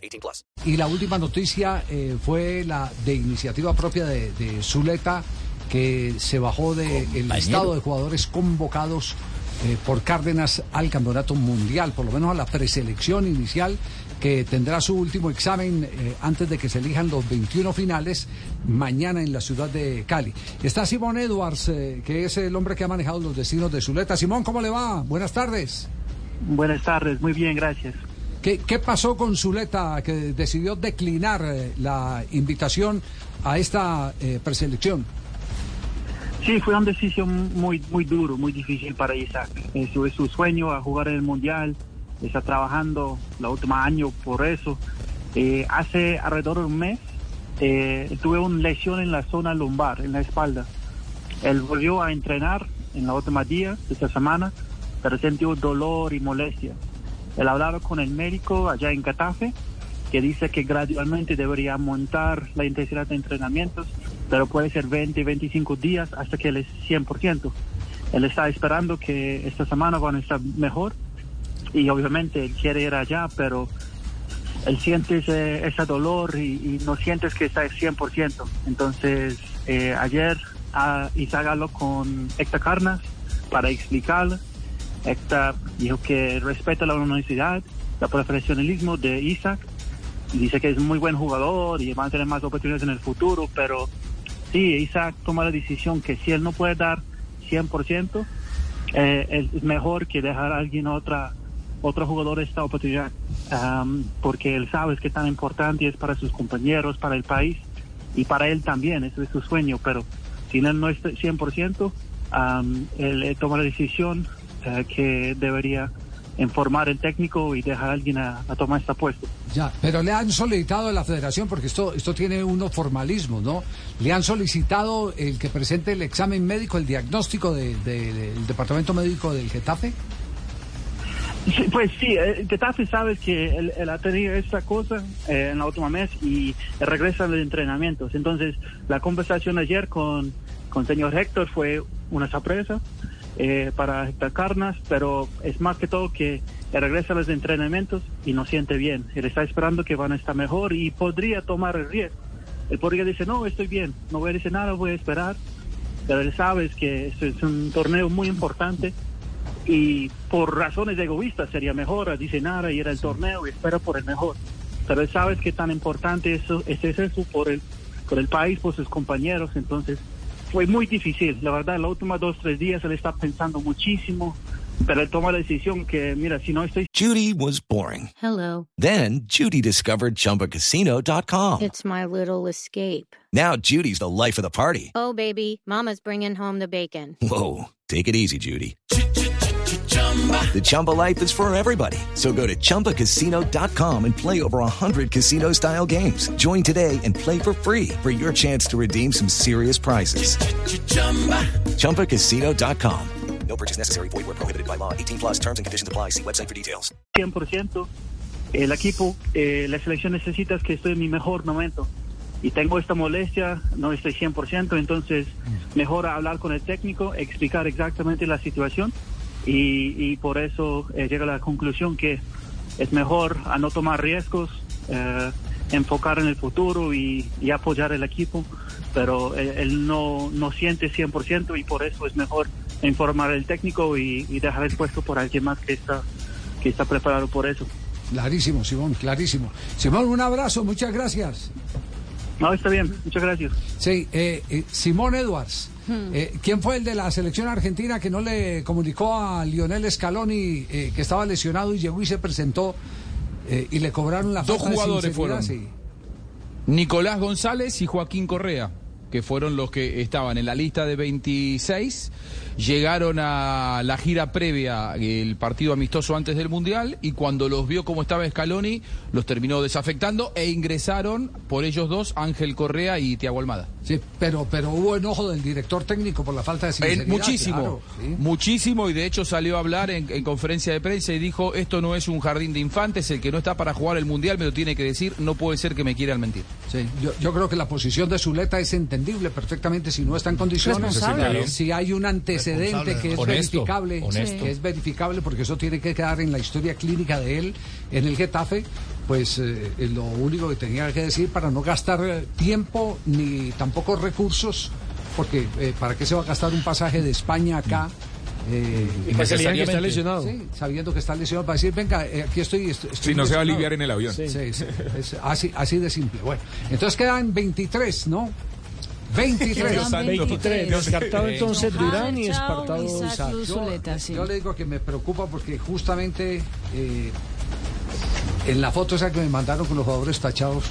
18 plus. Y la última noticia eh, fue la de iniciativa propia de, de Zuleta, que se bajó del listado de jugadores convocados eh, por Cárdenas al campeonato mundial, por lo menos a la preselección inicial que tendrá su último examen eh, antes de que se elijan los 21 finales mañana en la ciudad de Cali. Está Simón Edwards, eh, que es el hombre que ha manejado los destinos de Zuleta. Simón, ¿cómo le va? Buenas tardes. Buenas tardes, muy bien, gracias. ¿Qué, qué pasó con Zuleta que decidió declinar eh, la invitación a esta eh, preselección? Sí, fue una decisión muy muy duro, muy difícil para Isaac. Eso es su sueño a jugar en el Mundial. Está trabajando los últimos años por eso. Eh, hace alrededor de un mes eh, tuve una lesión en la zona lumbar, en la espalda. Él volvió a entrenar en los últimos días de esta semana, pero sintió dolor y molestia. Él hablaba con el médico allá en Catafe, que dice que gradualmente debería montar la intensidad de entrenamientos, pero puede ser 20, 25 días hasta que él es 100%. Él está esperando que esta semana van a estar mejor y obviamente él quiere ir allá, pero él siente ese, ese dolor y, y, no sientes que está al 100%. Entonces, eh, ayer uh, Isaac habló con Héctor Carnas para explicarle. Héctor dijo que respeta la universidad, el profesionalismo de Isaac. Dice que es muy buen jugador y va a tener más oportunidades en el futuro, pero sí, Isaac toma la decisión que si él no puede dar 100%, eh, es mejor que dejar a alguien otra otro jugador esta oportunidad, um, porque él sabe que tan importante es para sus compañeros, para el país y para él también, ese es su sueño, pero si él no está 100%, um, él, él, toma la decisión que debería informar el técnico y dejar a alguien a, a, tomar este puesto. Ya, pero le han solicitado a la federación, porque esto, esto tiene unos formalismos, ¿no? Le han solicitado el que presente el examen médico, el diagnóstico de, de, del departamento médico del Getafe. Sí, pues sí, el Getafe sabe que él, él, ha tenido esta cosa eh, en la última mes y regresa a los entrenamientos. Entonces, la conversación ayer con, con señor Héctor fue una sorpresa eh, para Héctor Carnas, pero es más que todo que regresa a los entrenamientos y no siente bien. Él está esperando que van a estar mejor y podría tomar el riesgo. Él podría decir, no, estoy bien, no voy a decir nada, voy a esperar. Pero él sabe que es un torneo muy importante y por razones egoístas sería mejor y era el torneo y espera por el mejor. Pero él sabe que tan importante eso, es eso por el, por el país, por sus compañeros, entonces fue muy difícil. La verdad, los últimos dos, tres días él está pensando muchísimo, pero él toma la decisión que, mira, si no estoy... Judy was boring. Hello. Then Judy discovered ChumbaCasino.com. It's my little escape. Now Judy's the life of the party. Oh, baby, mama's bringing home the bacon. Whoa, take it easy, Judy. The Chumba life is for everybody. So go to ChumbaCasino.com and play over 100 casino style games. Join today and play for free for your chance to redeem some serious prizes. ChumbaCasino.com. No purchase necessary. Void where prohibited by law. 18 plus terms and conditions apply. See website for details. 100%. El equipo, eh, la selección necesita que estoy en mi mejor momento. Y tengo esta molestia, no estoy 100%, entonces mejor hablar con el técnico, explicar exactamente la situación y, y por eso eh, llega a la conclusión que es mejor a no tomar riesgos, eh, enfocar en el futuro y, y, apoyar el equipo, pero él, él no, no siente 100% y por eso es mejor informar al técnico y, y, dejar el puesto por alguien más que está, que está preparado por eso. Clarísimo, Simón, clarísimo. Simón, un abrazo, muchas gracias. No, está bien, muchas gracias. Sí, eh, eh, Simón Edwards. Eh, ¿Quién fue el de la selección argentina que no le comunicó a Lionel Scaloni eh, que estaba lesionado y llegó y se presentó eh, y le cobraron la Dos jugadores fueron. Sí. Nicolás González y Joaquín Correa. Que fueron los que estaban en la lista de 26, llegaron a la gira previa, el partido amistoso antes del Mundial, y cuando los vio cómo estaba Scaloni, los terminó desafectando e ingresaron por ellos dos Ángel Correa y Tiago Almada. Sí, pero, pero hubo enojo del director técnico por la falta de sinceridad. En- muchísimo, claro, sí. muchísimo, y de hecho salió a hablar en, en conferencia de prensa y dijo, esto no es un jardín de infantes, el que no está para jugar el Mundial me lo tiene que decir, no puede ser que me quieran mentir. Sí, yo, yo creo que la posición de Zuleta es entendible perfectamente si no está en condiciones. Responsable. Si hay un antecedente que es Honesto, verificable, honesto. que es verificable porque eso tiene que quedar en la historia clínica de él en el Getafe, pues eh, es lo único que tenía que decir para no gastar eh, tiempo ni tampoco recursos, porque eh, ¿para qué se va a gastar un pasaje de España acá? Eh, Y para que está lesionado. Sí, sabiendo que está lesionado, para decir, venga, eh, aquí estoy. estoy Si no se va a aliviar en el avión. Sí, sí, es así, así de simple. Bueno, entonces quedan 23, ¿no? 23. Dios santo. 23. Descartado entonces Durán y Chao, descartado Isaac Yo, Zuleta, sí. yo le digo que me preocupa porque justamente eh, en la foto esa que me mandaron con los jugadores tachados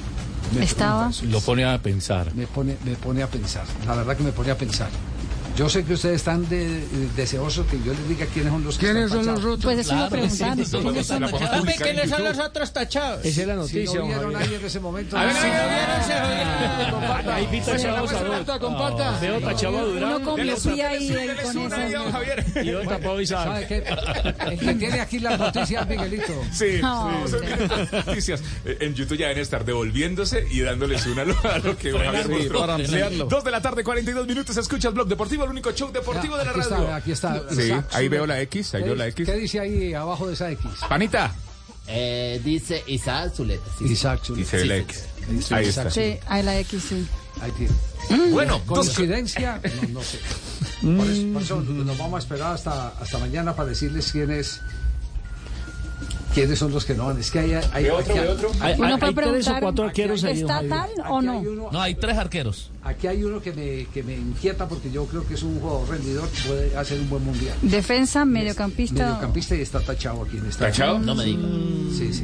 me Estaba. eso. Lo pone a pensar. me pone me pone a pensar. La verdad que me pone a pensar. Yo sé que ustedes están de- de- deseosos que yo les diga quiénes son los que ¿Quiénes están son los otros? Pues eso a preguntar. ¿quiénes son los otros tachados? Esa es la Si noticia, no don vieron en ese momento. A ver, Sí. si no. Comparta. Ahí vi tachados a dos. comparta. Veo tachado Uno ahí con y yo tapado. El que tiene aquí las noticias, Miguelito. Sí, las noticias. Eh, En YouTube ya deben estar devolviéndose y dándoles una a lo, a lo que Javier mostró. Dos de la tarde, 42 minutos. Escuchas Blog Deportivo, el único show deportivo de la radio. aquí está. Sí, ahí veo la X, ahí ¿Qué veo la dice- X. ¿Qué dice ahí abajo de esa X? Panita. Eh, dice Isaac Zuleta. sí, sí. Isaac Zuleta. Dice la X. Ahí está. Sí, ahí la X, sí. Ahí tiene. Bueno, ¿Coincidencia? No, no sé. Por eso, por eso nos vamos a esperar hasta, hasta mañana para decirles quiénes quiénes son los que no van. Es que hay, hay, aquí, hay- Hay, Uno hay- tres o cuatro arqueros ¿está tal o no? hay uno, No, hay tres arqueros. aquí hay uno que me, que me inquieta porque yo creo que es un jugador rendidor que puede hacer un buen mundial. Defensa, mediocampista. Mediocampista y está tachado aquí en esta. ¿Tachado? No me digas. Sí, sí.